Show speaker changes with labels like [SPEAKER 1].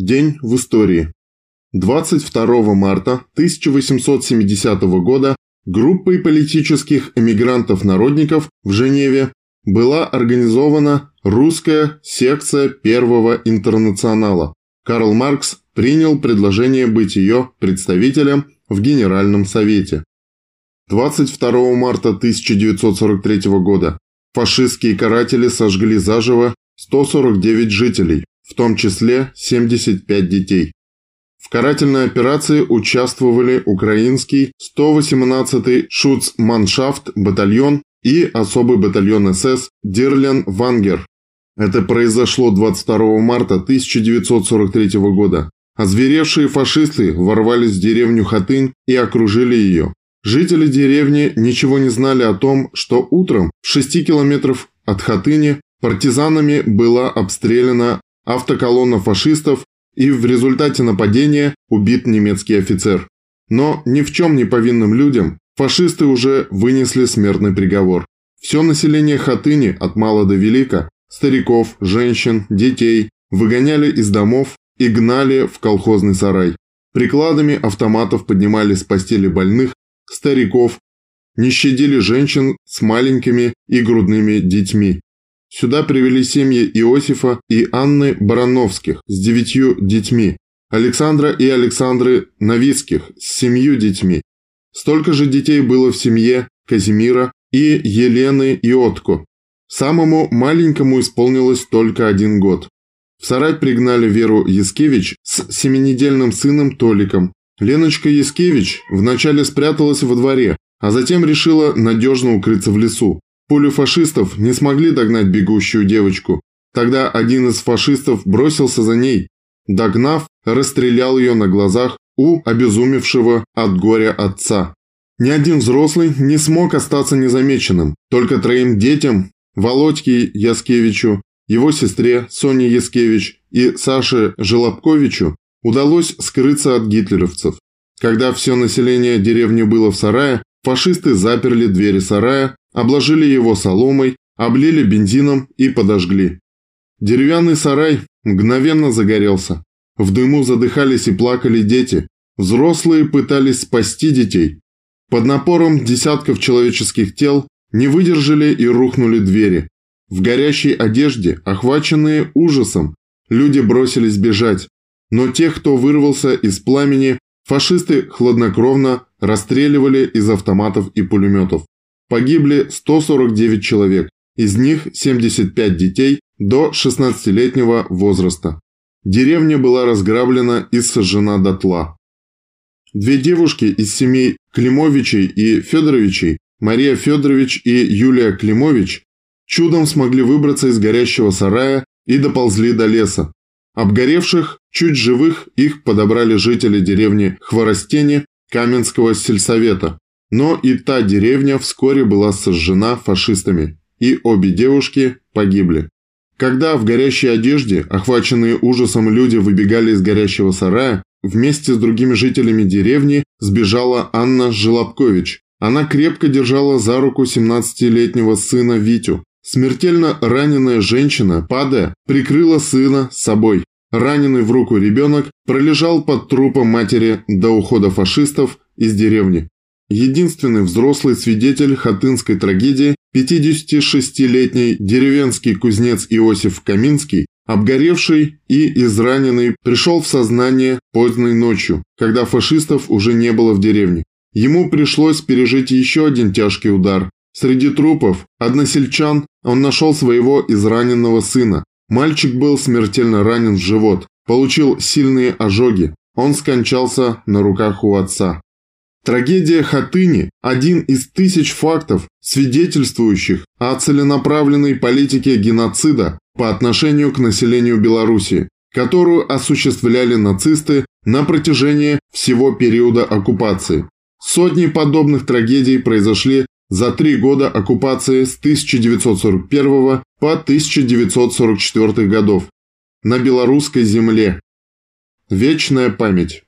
[SPEAKER 1] День в истории. 22 марта 1870 года группой политических эмигрантов-народников в Женеве была организована русская секция Первого интернационала. Карл Маркс принял предложение быть ее представителем в Генеральном Совете. 22 марта 1943 года фашистские каратели сожгли заживо 149 жителей, в том числе 75 детей. В карательной операции участвовали украинский 118-й Шуцманшафт батальон и особый батальон СС Дирлен Вангер. Это произошло 22 марта 1943 года. Озверевшие фашисты ворвались в деревню Хатынь и окружили ее. Жители деревни ничего не знали о том, что утром в 6 километров от Хатыни партизанами была обстреляна автоколонна фашистов и в результате нападения убит немецкий офицер. Но ни в чем не повинным людям фашисты уже вынесли смертный приговор. Все население Хатыни от мала до велика, стариков, женщин, детей, выгоняли из домов и гнали в колхозный сарай. Прикладами автоматов поднимали с постели больных, стариков, не щадили женщин с маленькими и грудными детьми. Сюда привели семьи Иосифа и Анны Барановских с девятью детьми, Александра и Александры Новицких с семью детьми. Столько же детей было в семье Казимира и Елены Иотко. Самому маленькому исполнилось только один год. В сарай пригнали Веру Яскевич с семинедельным сыном Толиком. Леночка Яскевич вначале спряталась во дворе, а затем решила надежно укрыться в лесу. Пули фашистов не смогли догнать бегущую девочку. Тогда один из фашистов бросился за ней. Догнав, расстрелял ее на глазах у обезумевшего от горя отца. Ни один взрослый не смог остаться незамеченным. Только троим детям, Володьке Яскевичу, его сестре Соне Яскевич и Саше Желобковичу, удалось скрыться от гитлеровцев. Когда все население деревни было в сарае, фашисты заперли двери сарая обложили его соломой, облили бензином и подожгли. Деревянный сарай мгновенно загорелся. В дыму задыхались и плакали дети. Взрослые пытались спасти детей. Под напором десятков человеческих тел не выдержали и рухнули двери. В горящей одежде, охваченные ужасом, люди бросились бежать. Но тех, кто вырвался из пламени, фашисты хладнокровно расстреливали из автоматов и пулеметов. Погибли 149 человек, из них 75 детей до 16-летнего возраста. Деревня была разграблена и сожжена дотла. Две девушки из семей Климовичей и Федоровичей, Мария Федорович и Юлия Климович, чудом смогли выбраться из горящего сарая и доползли до леса. Обгоревших, чуть живых, их подобрали жители деревни Хворостени Каменского сельсовета. Но и та деревня вскоре была сожжена фашистами, и обе девушки погибли. Когда в горящей одежде, охваченные ужасом люди выбегали из горящего сарая, вместе с другими жителями деревни сбежала Анна Желобкович. Она крепко держала за руку 17-летнего сына Витю. Смертельно раненая женщина, падая, прикрыла сына собой. Раненый в руку ребенок пролежал под трупом матери до ухода фашистов из деревни. Единственный взрослый свидетель хатынской трагедии, 56-летний деревенский кузнец Иосиф Каминский, обгоревший и израненный, пришел в сознание поздней ночью, когда фашистов уже не было в деревне. Ему пришлось пережить еще один тяжкий удар. Среди трупов односельчан он нашел своего израненного сына. Мальчик был смертельно ранен в живот, получил сильные ожоги. Он скончался на руках у отца. Трагедия Хатыни – один из тысяч фактов, свидетельствующих о целенаправленной политике геноцида по отношению к населению Беларуси, которую осуществляли нацисты на протяжении всего периода оккупации. Сотни подобных трагедий произошли за три года оккупации с 1941 по 1944 годов на белорусской земле. Вечная память.